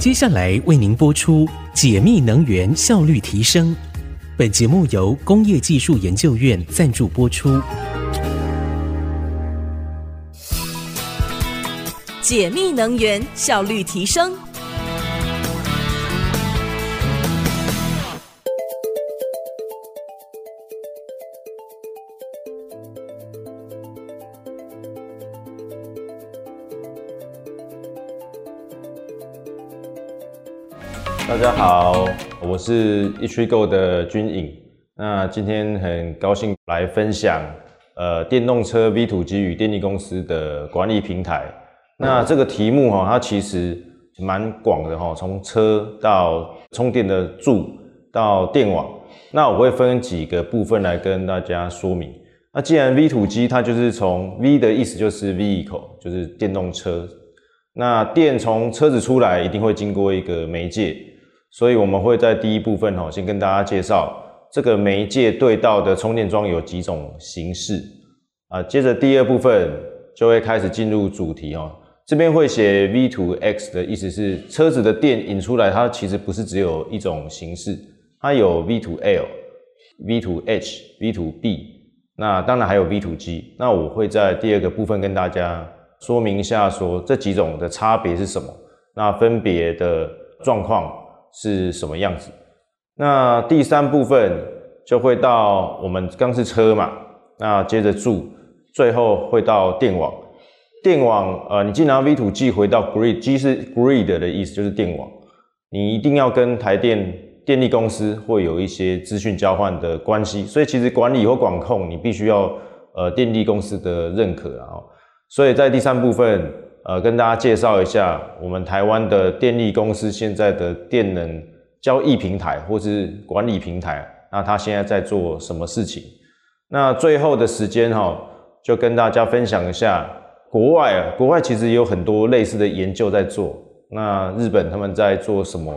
接下来为您播出解密能源效率提升。本节目由工业技术研究院赞助播出。解密能源效率提升。家好，我是 E3Go 的军颖。那今天很高兴来分享，呃，电动车 V2G 与电力公司的管理平台。那这个题目哈，它其实蛮广的哈，从车到充电的柱到电网。那我会分几个部分来跟大家说明。那既然 V2G 它就是从 V 的意思就是 Vehicle，就是电动车。那电从车子出来一定会经过一个媒介。所以我们会在第一部分哈，先跟大家介绍这个媒介对道的充电桩有几种形式啊。接着第二部分就会开始进入主题哦。这边会写 V to X 的意思是车子的电引出来，它其实不是只有一种形式，它有 V to L、V to H、V to B，那当然还有 V to G。那我会在第二个部分跟大家说明一下，说这几种的差别是什么，那分别的状况。是什么样子？那第三部分就会到我们刚是车嘛，那接着住，最后会到电网。电网，呃，你既然 V2G 回到 grid，G 是 grid 的意思，就是电网。你一定要跟台电电力公司会有一些资讯交换的关系，所以其实管理或管控你必须要呃电力公司的认可啊。所以在第三部分。呃，跟大家介绍一下我们台湾的电力公司现在的电能交易平台或是管理平台，那它现在在做什么事情？那最后的时间哈，就跟大家分享一下国外啊，国外其实也有很多类似的研究在做。那日本他们在做什么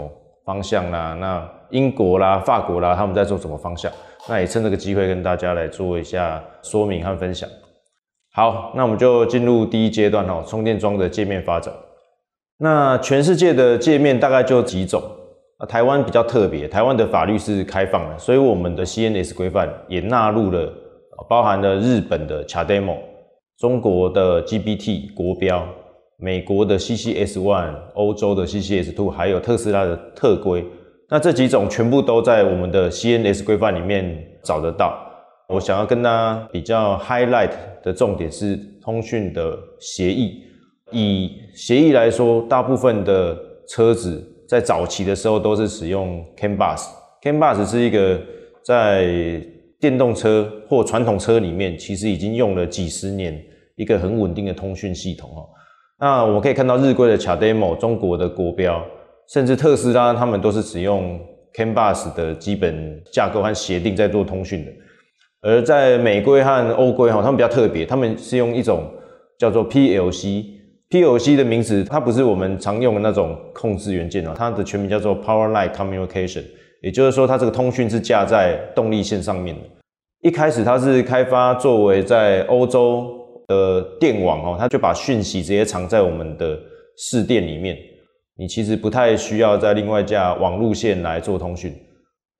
方向啦？那英国啦、法国啦，他们在做什么方向？那也趁这个机会跟大家来做一下说明和分享。好，那我们就进入第一阶段哈，充电桩的界面发展。那全世界的界面大概就几种，那台湾比较特别，台湾的法律是开放的，所以我们的 CNS 规范也纳入了，包含了日本的 CHAdeMO、中国的 GBT 国标、美国的 CCS One、欧洲的 CCS Two，还有特斯拉的特规。那这几种全部都在我们的 CNS 规范里面找得到。我想要跟大家比较 highlight 的重点是通讯的协议。以协议来说，大部分的车子在早期的时候都是使用 CAN bus。CAN bus 是一个在电动车或传统车里面其实已经用了几十年一个很稳定的通讯系统哦。那我们可以看到日规的 CHAdeMO、中国的国标，甚至特斯拉，他们都是使用 CAN bus 的基本架构和协定在做通讯的。而在美规和欧规哈，他们比较特别，他们是用一种叫做 PLC，PLC 的名词，它不是我们常用的那种控制元件啊，它的全名叫做 Power Line Communication，也就是说，它这个通讯是架在动力线上面的。一开始它是开发作为在欧洲的电网哦，它就把讯息直接藏在我们的市电里面，你其实不太需要再另外架网路线来做通讯。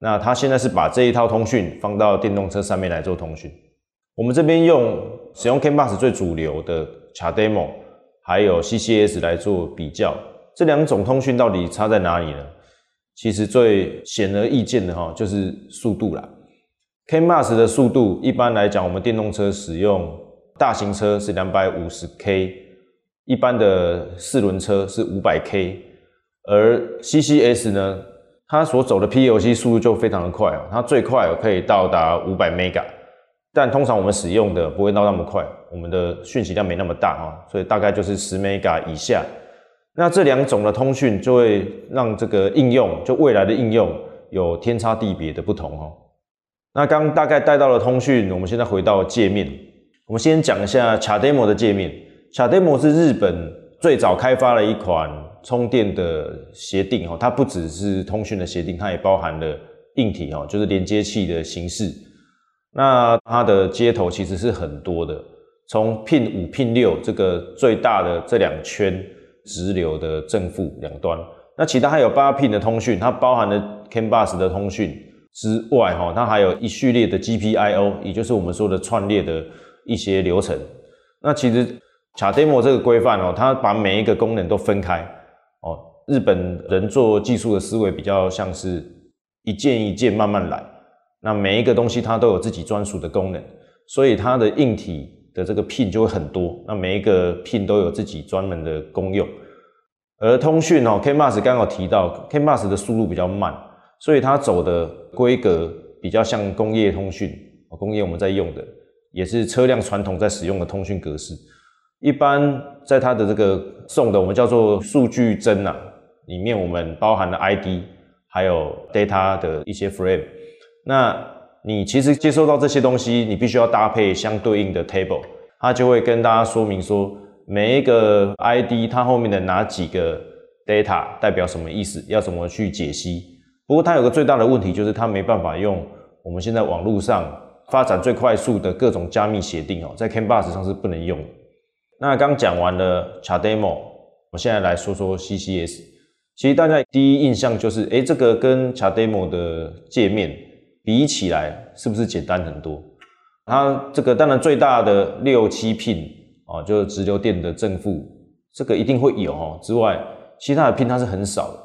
那它现在是把这一套通讯放到电动车上面来做通讯。我们这边用使用 CAN bus 最主流的 CHAdeMO，还有 CCS 来做比较，这两种通讯到底差在哪里呢？其实最显而易见的哈，就是速度啦。CAN bus 的速度一般来讲，我们电动车使用大型车是两百五十 K，一般的四轮车是五百 K，而 CCS 呢？它所走的 PLC 速度就非常的快哦，它最快可以到达五百 Mega，但通常我们使用的不会到那么快，我们的讯息量没那么大哈，所以大概就是十 Mega 以下。那这两种的通讯就会让这个应用，就未来的应用有天差地别的不同哈。那刚大概带到了通讯，我们现在回到界面，我们先讲一下 CHAdeMO 的界面。CHAdeMO 是日本最早开发了一款。充电的协定哈，它不只是通讯的协定，它也包含了硬体哈，就是连接器的形式。那它的接头其实是很多的，从 Pin 五、Pin 六这个最大的这两圈直流的正负两端，那其他还有八 pin 的通讯，它包含了 CAN bus 的通讯之外，哈，它还有一序列的 GPIO，也就是我们说的串列的一些流程。那其实 CHAdeMO 这个规范哦，它把每一个功能都分开哦。日本人做技术的思维比较像是一件一件慢慢来，那每一个东西它都有自己专属的功能，所以它的硬体的这个 pin 就会很多，那每一个 pin 都有自己专门的功用。而通讯哦，CAN bus 刚刚有提到，CAN bus 的速度比较慢，所以它走的规格比较像工业通讯，工业我们在用的，也是车辆传统在使用的通讯格式。一般在它的这个送的我们叫做数据帧啊，里面我们包含了 ID，还有 data 的一些 frame。那你其实接收到这些东西，你必须要搭配相对应的 table，它就会跟大家说明说。每一个 ID 它后面的哪几个 data 代表什么意思？要怎么去解析？不过它有个最大的问题，就是它没办法用我们现在网络上发展最快速的各种加密协定哦，在 CAN bus 上是不能用。那刚讲完了 CHAdeMO，我现在来说说 CCS。其实大家第一印象就是，诶，这个跟 CHAdeMO 的界面比起来，是不是简单很多？它这个当然最大的六七 pin。哦，就是直流电的正负，这个一定会有哦。之外，其他的 pin 它是很少的，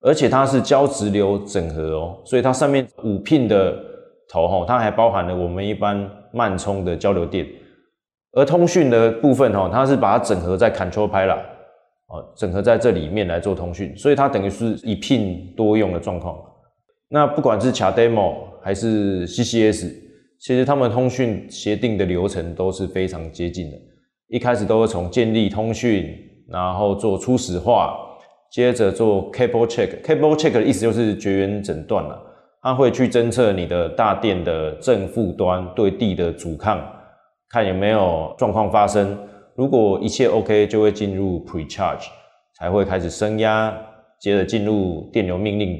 而且它是交直流整合哦，所以它上面五 pin 的头哈，它还包含了我们一般慢充的交流电。而通讯的部分哈，它是把它整合在 control pilot 哦，整合在这里面来做通讯，所以它等于是一聘多用的状况。那不管是 CHAdeMO 还是 CCS，其实他们通讯协定的流程都是非常接近的。一开始都会从建立通讯，然后做初始化，接着做 cable check。cable check 的意思就是绝缘诊断了，它会去侦测你的大电的正负端对地的阻抗，看有没有状况发生。如果一切 OK，就会进入 pre-charge，才会开始升压，接着进入电流命令。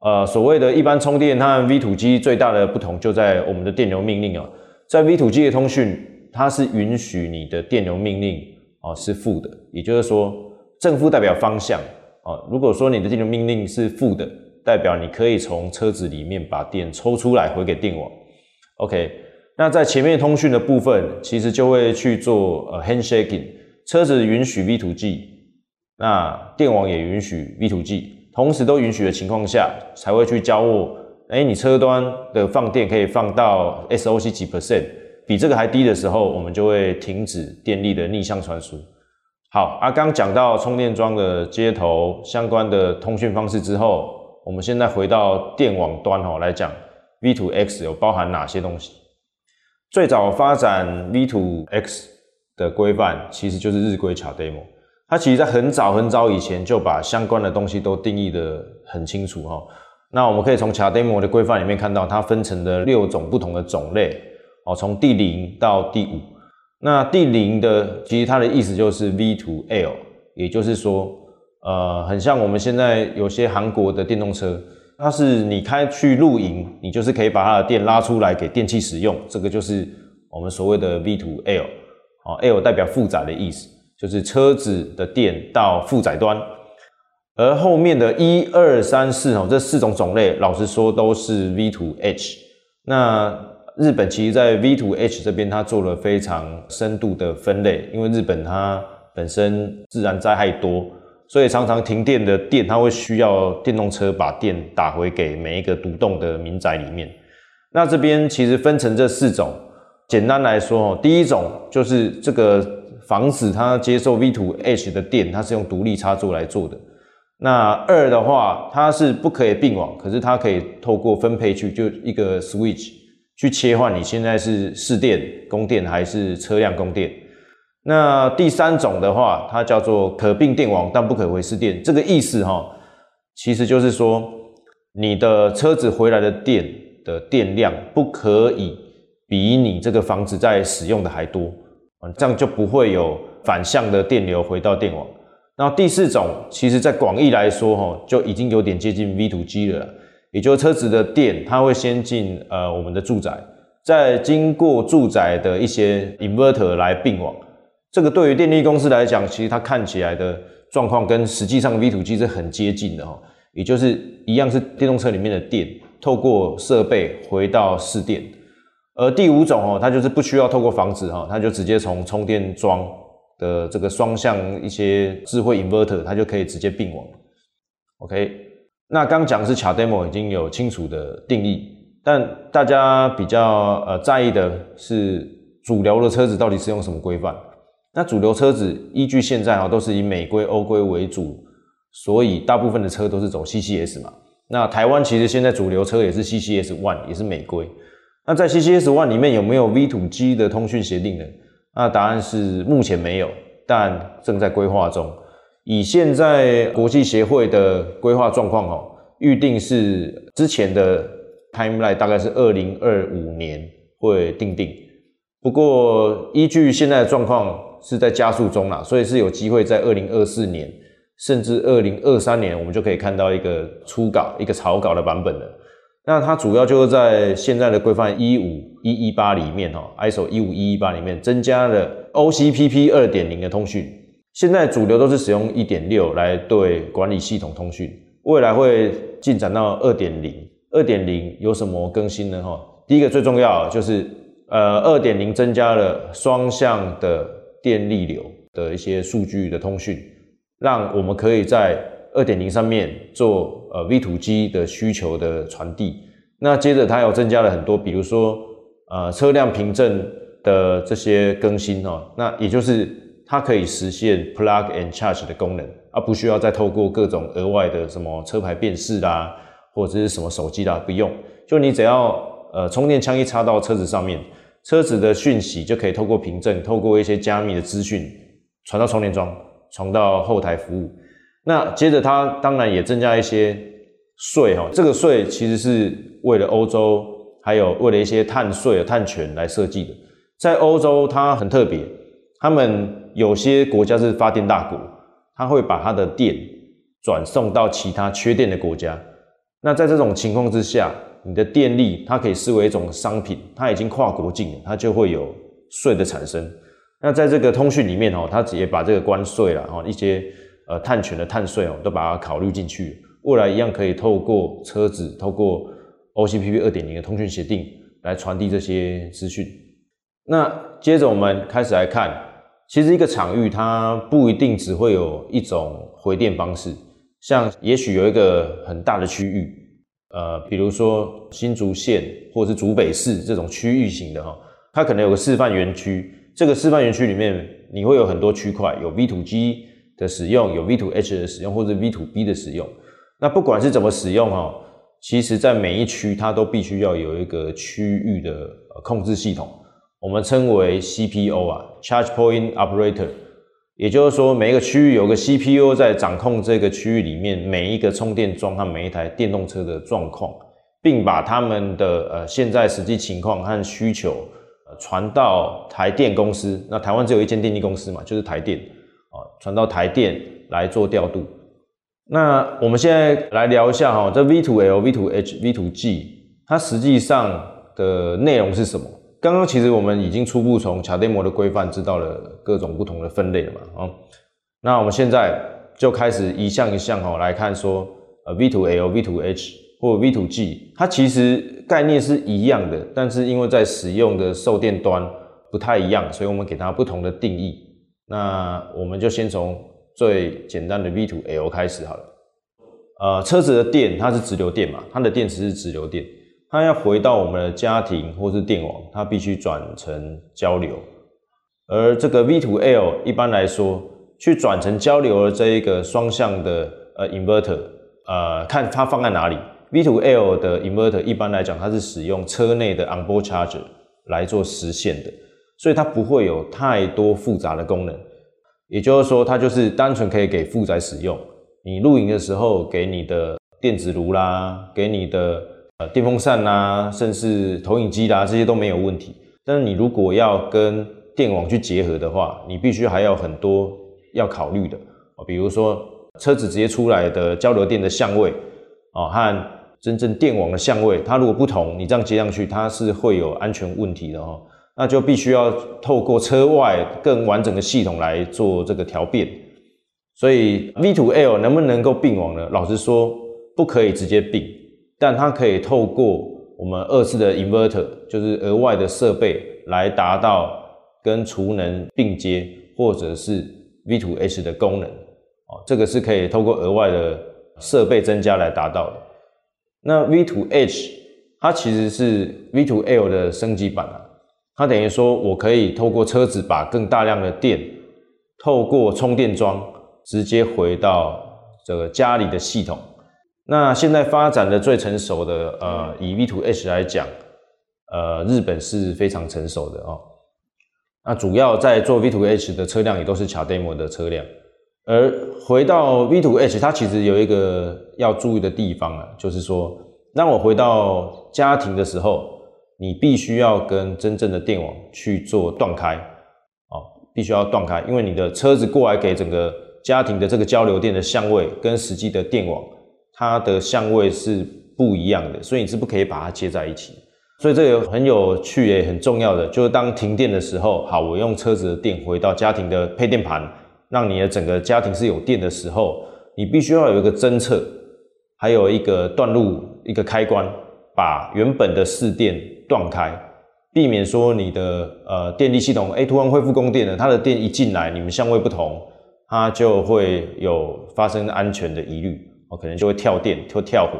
呃，所谓的一般充电，它和 V2G 最大的不同就在我们的电流命令哦，在 V2G 的通讯。它是允许你的电流命令哦是负的，也就是说正负代表方向哦。如果说你的电流命令是负的，代表你可以从车子里面把电抽出来回给电网。OK，那在前面通讯的部分，其实就会去做呃 handshaking，车子允许 V2G，那电网也允许 V2G，同时都允许的情况下，才会去交握。哎，你车端的放电可以放到 SOC 几 percent？比这个还低的时候，我们就会停止电力的逆向传输。好，啊，刚讲到充电桩的接头相关的通讯方式之后，我们现在回到电网端哈来讲，V2X 有包含哪些东西？最早发展 V2X 的规范其实就是日规卡 demo 它其实在很早很早以前就把相关的东西都定义得很清楚哈。那我们可以从卡 demo 的规范里面看到，它分成的六种不同的种类。哦，从第零到第五，那第零的其实它的意思就是 V2L，也就是说，呃，很像我们现在有些韩国的电动车，它是你开去露营，你就是可以把它的电拉出来给电器使用，这个就是我们所谓的 V to L，。哦，L 代表负载的意思，就是车子的电到负载端，而后面的一二三四哦，这四种种类，老实说都是 V to H。那日本其实，在 V to H 这边，它做了非常深度的分类，因为日本它本身自然灾害多，所以常常停电的电，它会需要电动车把电打回给每一个独栋的民宅里面。那这边其实分成这四种，简单来说哦，第一种就是这个房子它接受 V2H 的电，它是用独立插座来做的。那二的话，它是不可以并网，可是它可以透过分配去，就一个 switch。去切换你现在是市电供电还是车辆供电？那第三种的话，它叫做可并电网但不可回师电。这个意思哈，其实就是说你的车子回来的电的电量不可以比你这个房子在使用的还多，这样就不会有反向的电流回到电网。那第四种，其实在广义来说哈，就已经有点接近 V2G 了。也就是车子的电，它会先进呃我们的住宅，再经过住宅的一些 inverter 来并网。这个对于电力公司来讲，其实它看起来的状况跟实际上 V to G 是很接近的哈，也就是一样是电动车里面的电透过设备回到市电，而第五种哦，它就是不需要透过房子哈，它就直接从充电桩的这个双向一些智慧 inverter，它就可以直接并网。OK，那刚讲的是 CHAdeMO 已经有清楚的定义，但大家比较呃在意的是主流的车子到底是用什么规范？那主流车子依据现在啊都是以美规、欧规为主，所以大部分的车都是走 CCS 嘛。那台湾其实现在主流车也是 CCS One，也是美规。那在 CCS One 里面有没有 V2G 的通讯协定呢？那答案是目前没有，但正在规划中。以现在国际协会的规划状况哦，预定是之前的 timeline 大概是二零二五年会定定。不过依据现在的状况。是在加速中啦，所以是有机会在二零二四年，甚至二零二三年，我们就可以看到一个初稿、一个草稿的版本了。那它主要就是在现在的规范一五一一八里面哈，ISO 一五一一八里面增加了 OCPP 二点零的通讯。现在主流都是使用一点六来对管理系统通讯，未来会进展到二点零。二点零有什么更新呢？哈，第一个最重要就是呃，二点零增加了双向的。电力流的一些数据的通讯，让我们可以在二点零上面做呃 V2G 的需求的传递。那接着它又增加了很多，比如说呃车辆凭证的这些更新哦，那也就是它可以实现 Plug and Charge 的功能，而不需要再透过各种额外的什么车牌辨识啦，或者是什么手机啦，不用，就你只要呃充电枪一插到车子上面。车子的讯息就可以透过凭证，透过一些加密的资讯传到充电桩，传到后台服务。那接着它当然也增加一些税哈，这个税其实是为了欧洲，还有为了一些碳税碳权来设计的。在欧洲它很特别，他们有些国家是发电大国，它会把它的电转送到其他缺电的国家。那在这种情况之下，你的电力，它可以视为一种商品，它已经跨国境了，它就会有税的产生。那在这个通讯里面哦，它也把这个关税啦，哦一些呃碳权的碳税哦，都把它考虑进去。未来一样可以透过车子，透过 OCPP 二点零的通讯协定来传递这些资讯。那接着我们开始来看，其实一个场域它不一定只会有一种回电方式，像也许有一个很大的区域。呃，比如说新竹县或者是竹北市这种区域型的哈，它可能有个示范园区。这个示范园区里面，你会有很多区块，有 V2G 的使用，有 V2H 的使用，或者 V2B 的使用。那不管是怎么使用哈，其实在每一区它都必须要有一个区域的控制系统，我们称为 CPO 啊，Charge Point Operator。也就是说，每一个区域有个 CPU 在掌控这个区域里面每一个充电桩和每一台电动车的状况，并把他们的呃现在实际情况和需求呃传到台电公司。那台湾只有一间电力公司嘛，就是台电啊，传到台电来做调度。那我们现在来聊一下哈，这 V2L、V2H、V2G 它实际上的内容是什么？刚刚其实我们已经初步从卡电模的规范知道了各种不同的分类了嘛，啊，那我们现在就开始一项一项哈来看说，呃 V two L、V two H 或 V two G 它其实概念是一样的，但是因为在使用的受电端不太一样，所以我们给它不同的定义。那我们就先从最简单的 V two L 开始好了。呃，车子的电它是直流电嘛，它的电池是直流电。它要回到我们的家庭或是电网，它必须转成交流。而这个 V2L 一般来说，去转成交流的这一个双向的呃 inverter，呃，看它放在哪里。V2L 的 inverter 一般来讲，它是使用车内的 onboard charger 来做实现的，所以它不会有太多复杂的功能。也就是说，它就是单纯可以给负载使用。你露营的时候，给你的电子炉啦，给你的。呃，电风扇啊，甚至投影机啦、这些都没有问题。但是你如果要跟电网去结合的话，你必须还有很多要考虑的啊，比如说车子直接出来的交流电的相位啊，和真正电网的相位，它如果不同，你这样接上去，它是会有安全问题的哦。那就必须要透过车外更完整的系统来做这个调变。所以 V2L 能不能够并网呢？老实说，不可以直接并，但它可以透过我们二次的 inverter，就是额外的设备来达到跟储能并接，或者是 V2H 的功能。哦，这个是可以透过额外的设备增加来达到的。那 V2H 它其实是 V2L 的升级版啊，它等于说我可以透过车子把更大量的电透过充电桩。直接回到这个家里的系统。那现在发展的最成熟的，呃，以 V2H 来讲，呃，日本是非常成熟的哦。那主要在做 V2H 的车辆也都是 CHAdeMO 的车辆。而回到 V2H，它其实有一个要注意的地方啊，就是说，当我回到家庭的时候，你必须要跟真正的电网去做断开，哦，必须要断开，因为你的车子过来给整个。家庭的这个交流电的相位跟实际的电网，它的相位是不一样的，所以你是不可以把它接在一起。所以这个很有趣也很重要的，就是当停电的时候，好，我用车子的电回到家庭的配电盘，让你的整个家庭是有电的时候，你必须要有一个侦测，还有一个断路一个开关，把原本的市电断开，避免说你的呃电力系统哎突然恢复供电了，它的电一进来，你们相位不同。它就会有发生安全的疑虑，哦，可能就会跳电跳跳火。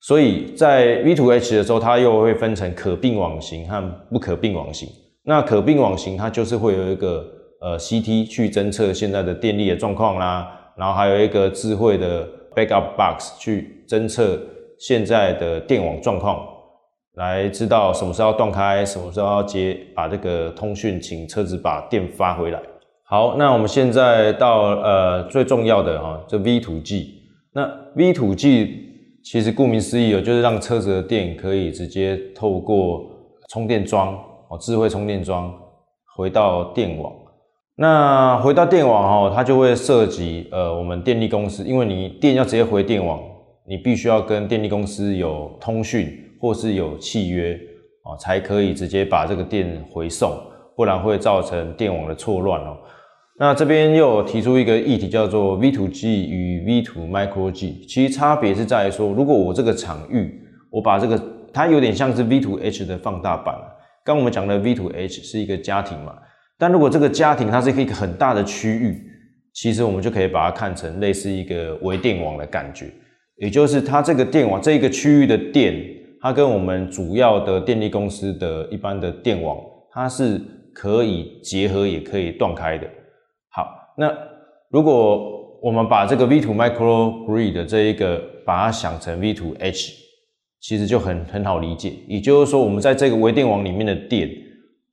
所以在 V2H 的时候，它又会分成可并网型和不可并网型。那可并网型它就是会有一个呃 CT 去侦测现在的电力的状况啦，然后还有一个智慧的 backup box 去侦测现在的电网状况，来知道什么时候要断开，什么时候要接，把这个通讯请车子把电发回来。好，那我们现在到呃最重要的哈，这 V2G。那 V2G 其实顾名思义哦，就是让车子的电可以直接透过充电桩哦，智慧充电桩回到电网。那回到电网哈，它就会涉及呃我们电力公司，因为你电要直接回电网，你必须要跟电力公司有通讯或是有契约哦，才可以直接把这个电回送，不然会造成电网的错乱哦。那这边又提出一个议题，叫做 V2G 与 V2 Micro G，其实差别是在于说，如果我这个场域，我把这个它有点像是 V2H 的放大版。刚我们讲的 V2H 是一个家庭嘛，但如果这个家庭它是一个很大的区域，其实我们就可以把它看成类似一个微电网的感觉，也就是它这个电网这一个区域的电，它跟我们主要的电力公司的一般的电网，它是可以结合，也可以断开的。那如果我们把这个 V2 Micro Grid 这一个把它想成 V2H，其实就很很好理解。也就是说，我们在这个微电网里面的电，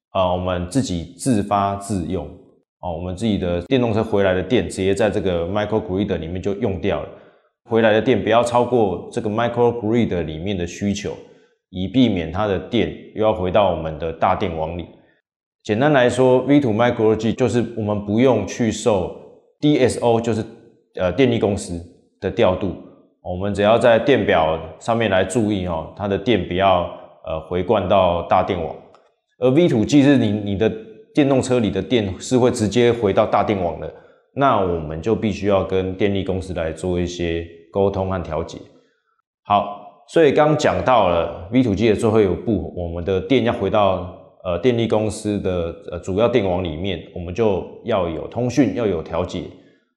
啊、我们自己自发自用，哦、呃，我们自己的电动车回来的电，直接在这个 Micro Grid 里面就用掉了。回来的电不要超过这个 Micro Grid 里面的需求，以避免它的电又要回到我们的大电网里。简单来说，V2 Micro G 就是我们不用去受 DSO，就是呃电力公司的调度，我们只要在电表上面来注意哦，它的电不要呃回灌到大电网。而 V2G 是你你的电动车里的电是会直接回到大电网的，那我们就必须要跟电力公司来做一些沟通和调节。好，所以刚讲到了 V2G 的最后一步，我们的电要回到。呃，电力公司的呃主要电网里面，我们就要有通讯，要有调节。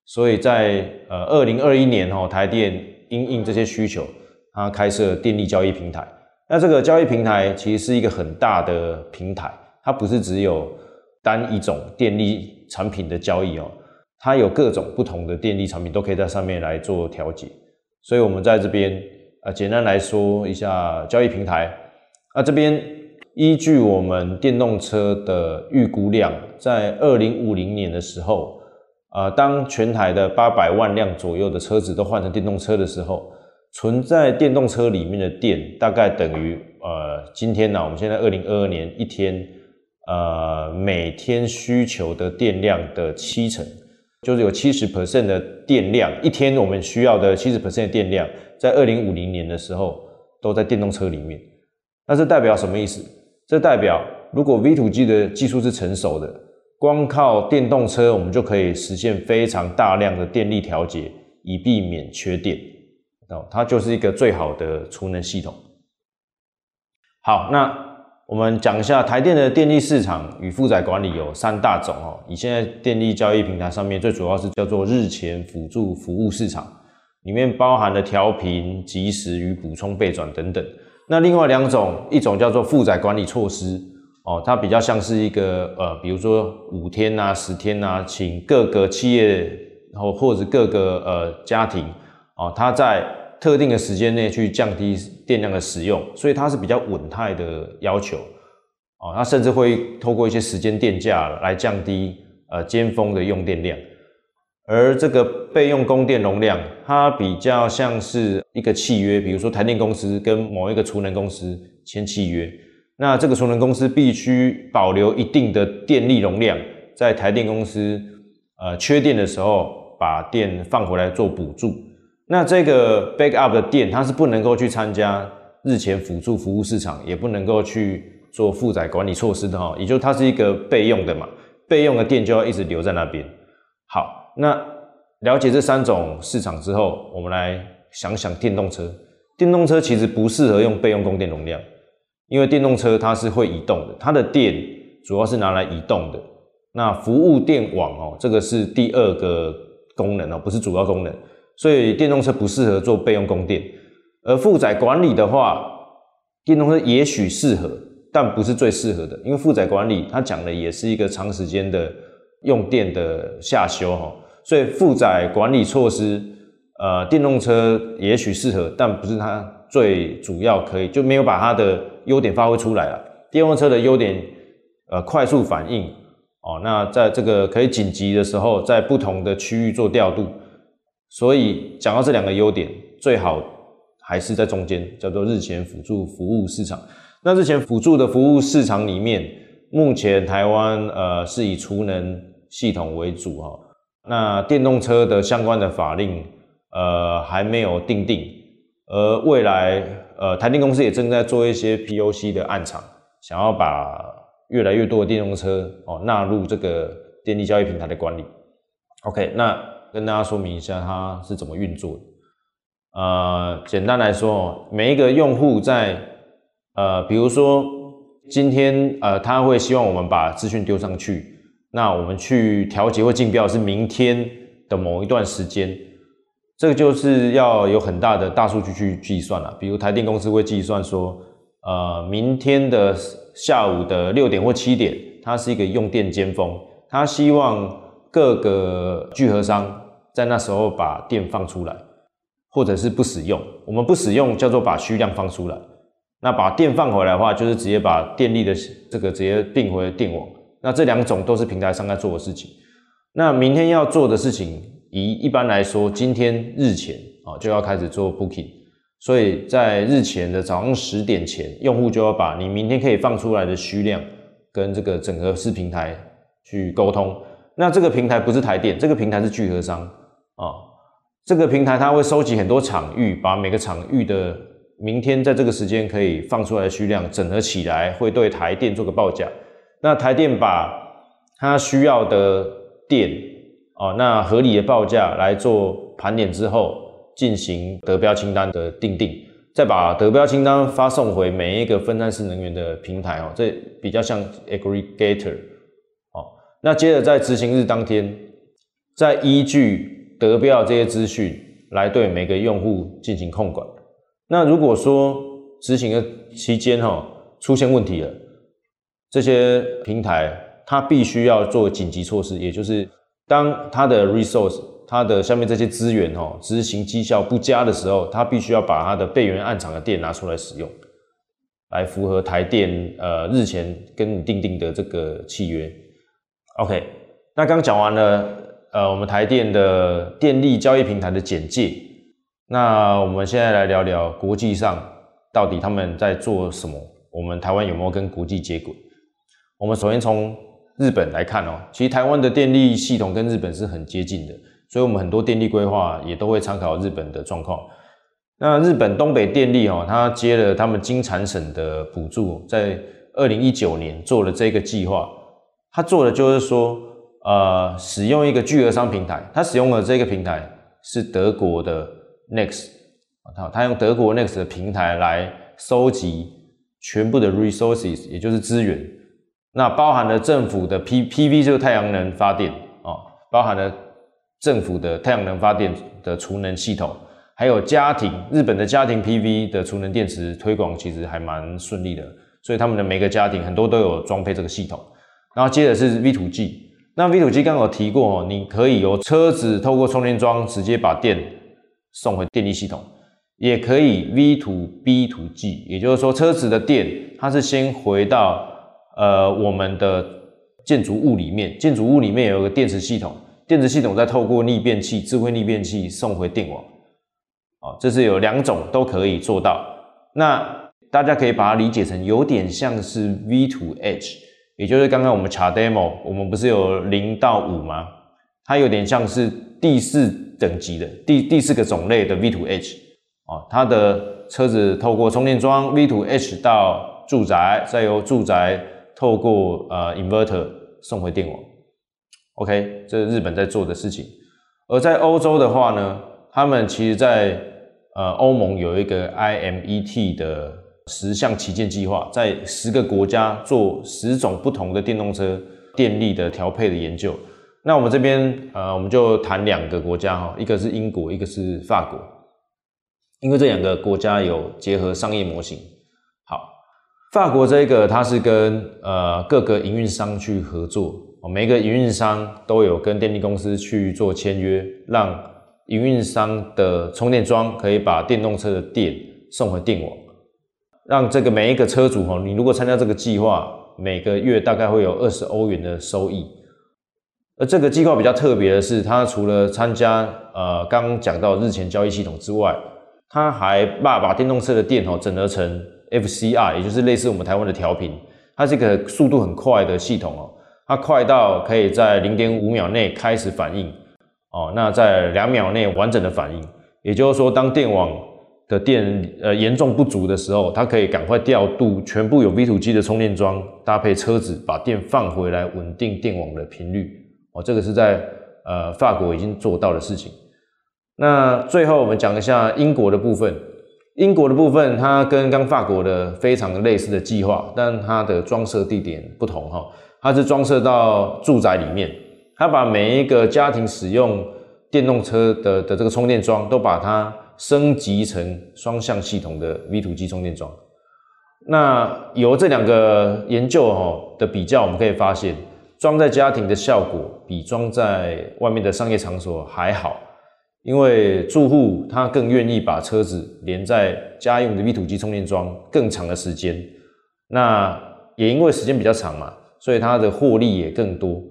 所以在呃二零二一年哦，台电因应这些需求，它开设电力交易平台。那这个交易平台其实是一个很大的平台，它不是只有单一种电力产品的交易哦，它有各种不同的电力产品都可以在上面来做调节。所以我们在这边呃简单来说一下交易平台。那这边。依据我们电动车的预估量，在二零五零年的时候，呃，当全台的八百万辆左右的车子都换成电动车的时候，存在电动车里面的电大概等于呃，今天呢、我们现在二零二二年一天，呃，每天需求的电量的七成，就是有七十 percent 的电量，一天我们需要的七十 percent 的电量，在二零五零年的时候都在电动车里面，那这代表什么意思？这代表，如果 V2G 的技术是成熟的，光靠电动车，我们就可以实现非常大量的电力调节，以避免缺电。哦，它就是一个最好的储能系统。好，那我们讲一下台电的电力市场与负载管理有三大种哦。以现在电力交易平台上面，最主要是叫做日前辅助服务市场，里面包含了调频、即时与补充备转等等。那另外两种，一种叫做负载管理措施哦，它比较像是一个呃，比如说五天啊、十天啊，请各个企业然后或者各个呃家庭哦，它在特定的时间内去降低电量的使用，所以它是比较稳态的要求哦，它甚至会透过一些时间电价来降低呃尖峰的用电量。而这个备用供电容量，它比较像是一个契约，比如说台电公司跟某一个储能公司签契约，那这个储能公司必须保留一定的电力容量，在台电公司呃缺电的时候，把电放回来做补助。那这个 backup 的电，它是不能够去参加日前辅助服务市场，也不能够去做负载管理措施的哈，也就它是一个备用的嘛，备用的电就要一直留在那边。好。那了解这三种市场之后，我们来想想电动车。电动车其实不适合用备用供电容量，因为电动车它是会移动的，它的电主要是拿来移动的。那服务电网哦，这个是第二个功能哦，不是主要功能。所以电动车不适合做备用供电。而负载管理的话，电动车也许适合，但不是最适合的，因为负载管理它讲的也是一个长时间的用电的下修哈。所以负载管理措施，呃，电动车也许适合，但不是它最主要可以，就没有把它的优点发挥出来了。电动车的优点，呃，快速反应，哦，那在这个可以紧急的时候，在不同的区域做调度。所以讲到这两个优点，最好还是在中间，叫做日前辅助服务市场。那日前辅助的服务市场里面，目前台湾呃是以储能系统为主哈。那电动车的相关的法令，呃，还没有定定，而未来，呃，台电公司也正在做一些 POC 的案场，想要把越来越多的电动车哦纳入这个电力交易平台的管理。OK，那跟大家说明一下它是怎么运作的。呃，简单来说，每一个用户在，呃，比如说今天，呃，他会希望我们把资讯丢上去。那我们去调节或竞标是明天的某一段时间，这个就是要有很大的大数据去计算了。比如台电公司会计算说，呃，明天的下午的六点或七点，它是一个用电尖峰，它希望各个聚合商在那时候把电放出来，或者是不使用。我们不使用叫做把需量放出来，那把电放回来的话，就是直接把电力的这个直接并回电网。那这两种都是平台上在做的事情。那明天要做的事情，以一般来说，今天日前啊就要开始做 booking，所以在日前的早上十点前，用户就要把你明天可以放出来的需量跟这个整合式平台去沟通。那这个平台不是台电，这个平台是聚合商啊。这个平台它会收集很多场域，把每个场域的明天在这个时间可以放出来的需量整合起来，会对台电做个报价。那台电把它需要的电哦，那合理的报价来做盘点之后，进行得标清单的定定，再把得标清单发送回每一个分散式能源的平台哦，这比较像 aggregator 哦。那接着在执行日当天，再依据得标这些资讯来对每个用户进行控管。那如果说执行的期间哈出现问题了。这些平台它必须要做紧急措施，也就是当它的 resource、它的下面这些资源哦执行绩效不佳的时候，它必须要把它的备援案场的电拿出来使用，来符合台电呃日前跟你订定的这个契约。OK，那刚讲完了呃我们台电的电力交易平台的简介，那我们现在来聊聊国际上到底他们在做什么，我们台湾有没有跟国际接轨？我们首先从日本来看哦，其实台湾的电力系统跟日本是很接近的，所以我们很多电力规划也都会参考日本的状况。那日本东北电力哦，它接了他们经产省的补助，在二零一九年做了这个计划，它做的就是说，呃，使用一个巨额商平台，它使用的这个平台是德国的 Next，它它用德国 Next 的平台来收集全部的 resources，也就是资源，那包含了政府的 P PV 就是太阳能发电啊，包含了政府的太阳能发电的储能系统。还有家庭，日本的家庭 PV 的储能电池推广其实还蛮顺利的，所以他们的每个家庭很多都有装配这个系统。然后接着是 V2G，那 V2G 刚刚有提过哦，你可以由车子透过充电桩直接把电送回电力系统，也可以 V2B2G，也就是说车子的电它是先回到呃我们的建筑物里面，建筑物里面有个电池系统，电池系统再透过逆变器、智慧逆变器送回电网。哦，这是有两种都可以做到。那大家可以把它理解成有点像是 V to H，也就是刚刚我们查 demo，我们不是有零到五吗？它有点像是第四等级的第第四个种类的 V to H。哦，它的车子透过充电桩 V to H 到住宅，再由住宅透过呃 Inverter 送回电网。OK，这是日本在做的事情。而在欧洲的话呢，他们其实在，呃欧盟有一个 IMET 的十项旗舰计划，在十个国家做十种不同的电动车电力的调配的研究。那我们这边呃，我们就谈两个国家哈，一个是英国，一个是法国，因为这两个国家有结合商业模型。法国这个它是跟呃各个营运商去合作，每个营运商都有跟电力公司去做签约，让营运商的充电桩可以把电动车的电送回电网，让这个每一个车主哈，你如果参加这个计划，每个月大概会有二十欧元的收益。而这个计划比较特别的是，它除了参加呃刚刚讲到日前交易系统之外，它还把把电动车的电哦整合成 FCR，也就是类似我们台湾的调频，它是一个速度很快的系统哦，它快到可以在零点五秒内开始反应。哦，那在两秒内完整的反应，也就是说，当电网的电呃严重不足的时候，它可以赶快调度全部有 V2G 的充电桩，搭配车子把电放回来，稳定电网的频率。哦，这个是在呃法国已经做到的事情。那最后我们讲一下英国的部分，英国的部分它跟刚法国的非常类似的计划，但它的装设地点不同哈，它是装设到住宅里面。它把每一个家庭使用电动车的的这个充电桩，都把它升级成双向系统的 V2G 充电桩。那由这两个研究哈的比较，我们可以发现，装在家庭的效果比装在外面的商业场所还好，因为住户他更愿意把车子连在家用的 V2G 充电桩更长的时间。那也因为时间比较长嘛，所以它的获利也更多。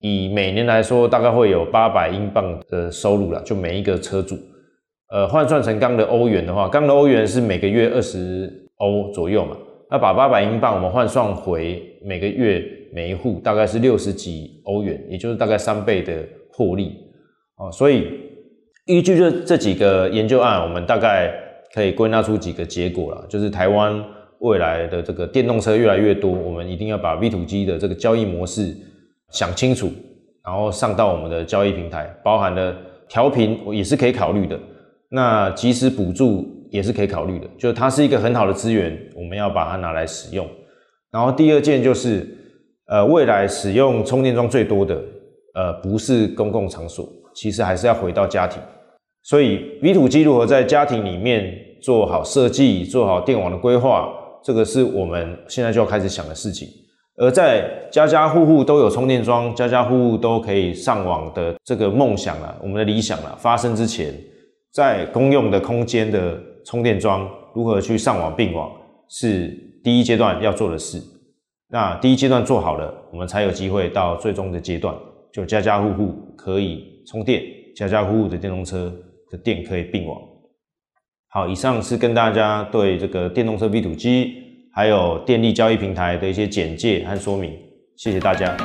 以每年来说，大概会有八百英镑的收入了，就每一个车主。呃，换算成刚的欧元的话，刚的欧元是每个月二十欧左右嘛。那把八百英镑我们换算回每个月每一户大概是六十几欧元，也就是大概三倍的获利。哦，所以依据这这几个研究案，我们大概可以归纳出几个结果了，就是台湾未来的这个电动车越来越多，我们一定要把 V2G 的这个交易模式。想清楚，然后上到我们的交易平台，包含了调频也是可以考虑的，那即时补助也是可以考虑的，就它是一个很好的资源，我们要把它拿来使用。然后第二件就是，呃，未来使用充电桩最多的，呃，不是公共场所，其实还是要回到家庭。所以 V2G 如何在家庭里面做好设计，做好电网的规划，这个是我们现在就要开始想的事情。而在家家户户都有充电桩，家家户户都可以上网的这个梦想啊，我们的理想啊，发生之前，在公用的空间的充电桩如何去上网并网，是第一阶段要做的事。那第一阶段做好了，我们才有机会到最终的阶段，就家家户户可以充电，家家户户的电动车的电可以并网。好，以上是跟大家对这个电动车 V 土机。还有电力交易平台的一些简介和说明，谢谢大家。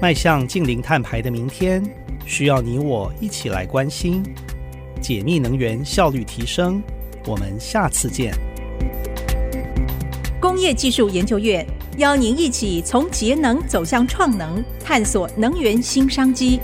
迈向净零碳排的明天，需要你我一起来关心。解密能源效率提升，我们下次见。工业技术研究院，邀您一起从节能走向创能，探索能源新商机。